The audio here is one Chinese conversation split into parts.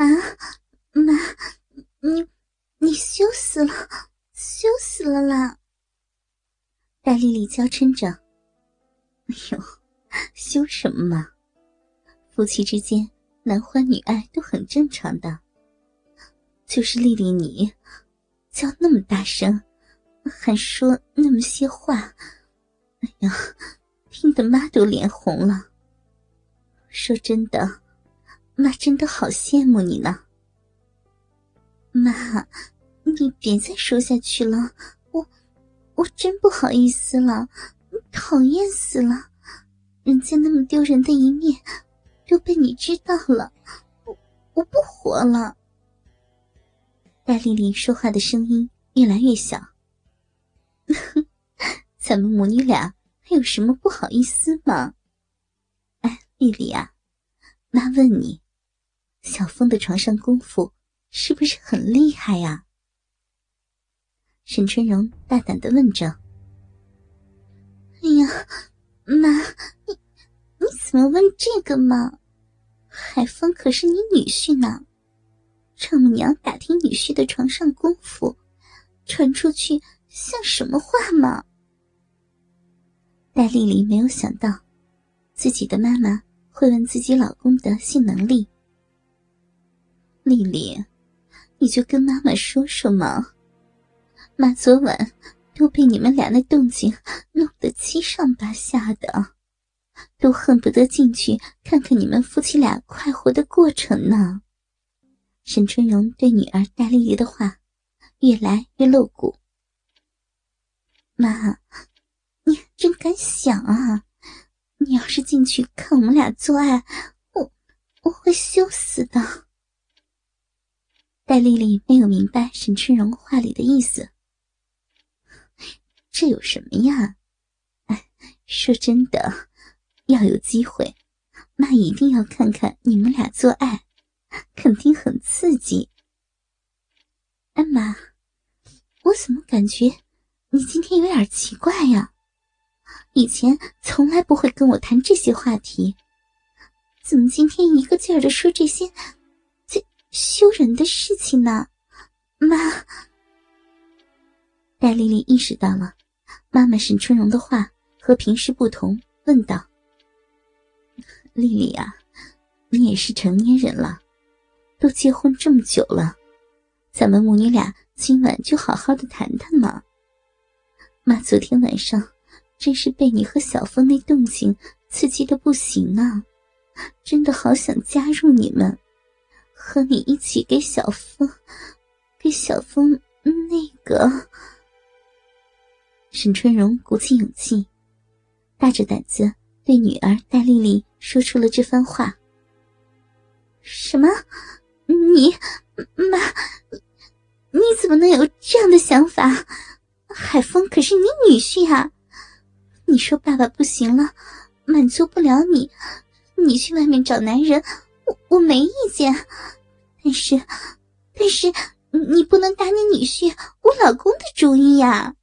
啊，妈，你你羞死了，羞死了啦！戴丽丽娇嗔着：“哎呦，羞什么嘛？夫妻之间男欢女爱都很正常的。就是丽丽你，叫那么大声，还说那么些话，哎呀，听得妈都脸红了。说真的。”妈真的好羡慕你呢，妈，你别再说下去了，我我真不好意思了，讨厌死了，人家那么丢人的一面都被你知道了，我我不活了。戴丽丽说话的声音越来越小，咱们母女俩还有什么不好意思吗？哎，丽丽啊，妈问你。小峰的床上功夫是不是很厉害呀？沈春荣大胆的问着。哎呀，妈，你你怎么问这个嘛？海峰可是你女婿呢，丈母娘打听女婿的床上功夫，传出去像什么话吗？戴丽丽没有想到，自己的妈妈会问自己老公的性能力。丽丽，你就跟妈妈说说嘛。妈昨晚都被你们俩那动静弄得七上八下的，都恨不得进去看看你们夫妻俩快活的过程呢。沈春荣对女儿戴丽丽的话越来越露骨。妈，你真敢想啊！你要是进去看我们俩做爱，我我会羞死的。戴丽丽没有明白沈春荣话里的意思。这有什么呀？哎，说真的，要有机会，妈一定要看看你们俩做爱，肯定很刺激。哎妈，我怎么感觉你今天有点奇怪呀？以前从来不会跟我谈这些话题，怎么今天一个劲儿的说这些？羞人的事情呢，妈。戴丽丽意识到了妈妈沈春荣的话和平时不同，问道：“丽丽啊，你也是成年人了，都结婚这么久了，咱们母女俩今晚就好好的谈谈嘛。妈昨天晚上真是被你和小峰那动静刺激的不行啊，真的好想加入你们。”和你一起给小峰，给小峰那个。沈春荣鼓起勇气，大着胆子对女儿戴丽丽说出了这番话。什么？你妈？你怎么能有这样的想法？海峰可是你女婿啊！你说爸爸不行了，满足不了你，你去外面找男人。我我没意见，但是，但是你不能打你女婿我老公的主意呀，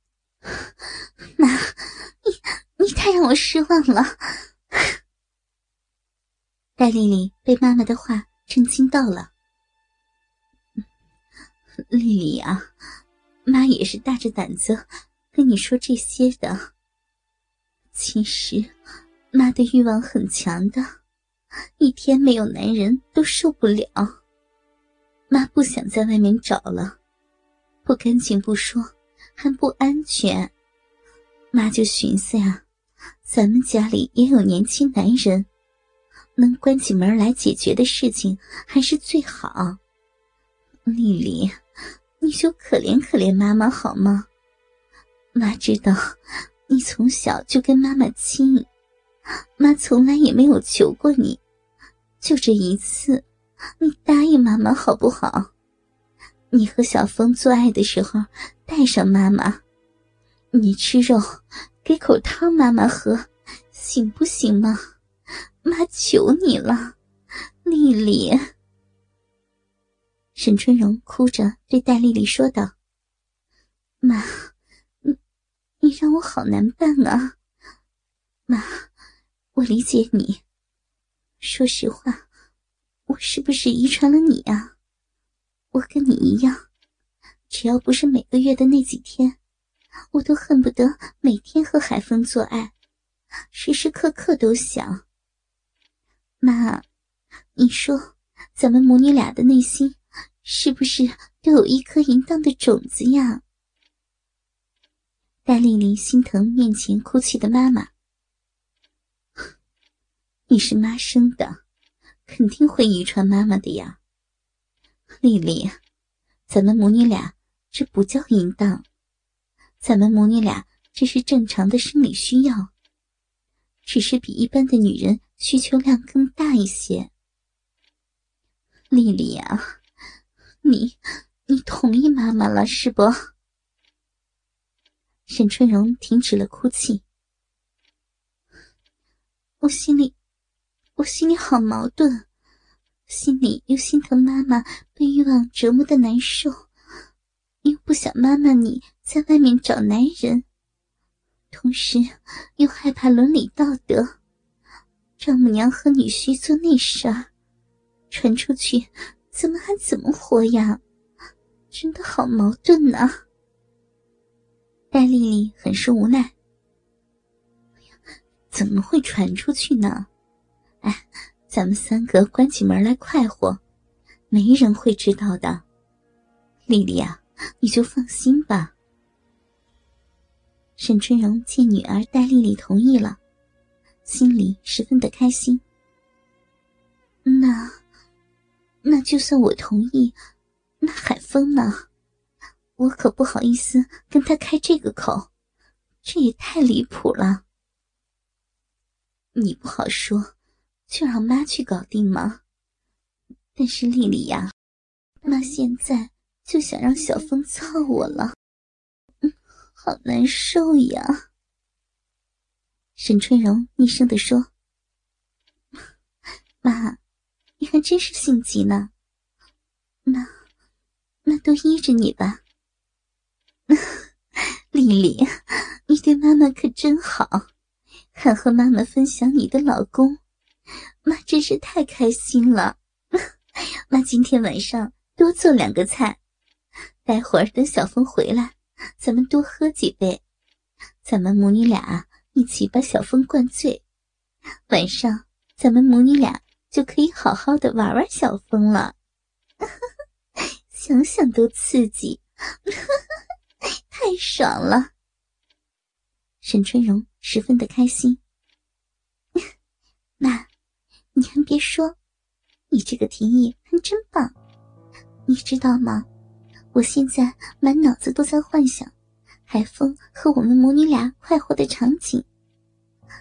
妈，你你太让我失望了。戴丽丽被妈妈的话震惊到了。丽丽啊，妈也是大着胆子跟你说这些的。其实，妈的欲望很强的。一天没有男人都受不了，妈不想在外面找了，不干净不说，还不安全。妈就寻思呀，咱们家里也有年轻男人，能关起门来解决的事情还是最好。丽丽，你就可怜可怜妈妈好吗？妈知道你从小就跟妈妈亲。妈从来也没有求过你，就这一次，你答应妈妈好不好？你和小峰做爱的时候带上妈妈，你吃肉，给口汤妈妈喝，行不行嘛？妈求你了，丽丽。沈春荣哭着对戴丽丽说道：“妈，你你让我好难办啊，妈。”我理解你，说实话，是不是遗传了你啊？我跟你一样，只要不是每个月的那几天，我都恨不得每天和海风做爱，时时刻刻都想。妈，你说咱们母女俩的内心是不是都有一颗淫荡的种子呀？戴丽丽心疼面前哭泣的妈妈，你是妈生的，肯定会遗传妈妈的呀。丽丽，咱们母女俩这不叫淫荡，咱们母女俩这是正常的生理需要，只是比一般的女人需求量更大一些。丽丽呀，你你同意妈妈了是不？沈春荣停止了哭泣，我心里，我心里好矛盾。心里又心疼妈妈被欲望折磨的难受，又不想妈妈你在外面找男人，同时又害怕伦理道德，丈母娘和女婿做那事儿，传出去，咱们还怎么活呀？真的好矛盾呐！戴丽丽很是无奈，怎么会传出去呢？咱们三个关起门来快活，没人会知道的。丽丽啊，你就放心吧。沈春荣见女儿戴丽丽同意了，心里十分的开心。那，那就算我同意，那海峰呢？我可不好意思跟他开这个口，这也太离谱了。你不好说。就让妈去搞定吗？但是丽丽呀，妈现在就想让小峰操我了，嗯，好难受呀。沈春荣厉声的说：“妈，你还真是性急呢。那，那都依着你吧。丽丽，你对妈妈可真好，还和妈妈分享你的老公。” 妈真是太开心了，妈今天晚上多做两个菜，待会儿等小峰回来，咱们多喝几杯，咱们母女俩一起把小峰灌醉，晚上咱们母女俩就可以好好的玩玩小峰了，想想都刺激，太爽了。沈春荣十分的开心，妈。你还别说，你这个提议还真棒。你知道吗？我现在满脑子都在幻想海风和我们母女俩快活的场景。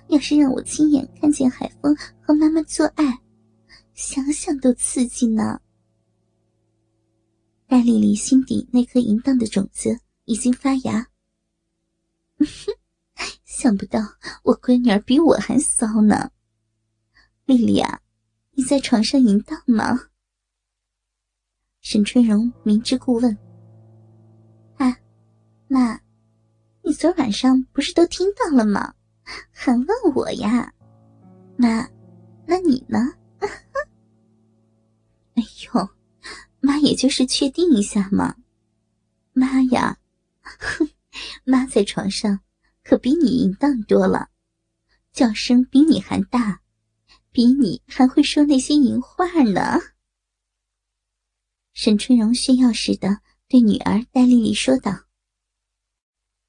要是让我亲眼看见海风和妈妈做爱，想想都刺激呢。戴丽丽心底那颗淫荡的种子已经发芽。想不到我闺女儿比我还骚呢。丽丽啊，你在床上淫荡吗？沈春荣明知故问。啊，妈，你昨晚上不是都听到了吗？还问我呀？妈，那你呢？哎呦，妈也就是确定一下嘛。妈呀，哼，妈在床上可比你淫荡多了，叫声比你还大。比你还会说那些淫话呢。沈春荣炫耀似的对女儿戴丽丽说道：“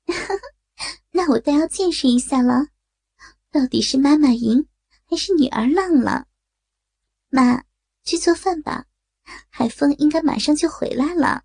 那我倒要见识一下了，到底是妈妈赢还是女儿浪了？妈，去做饭吧，海峰应该马上就回来了。”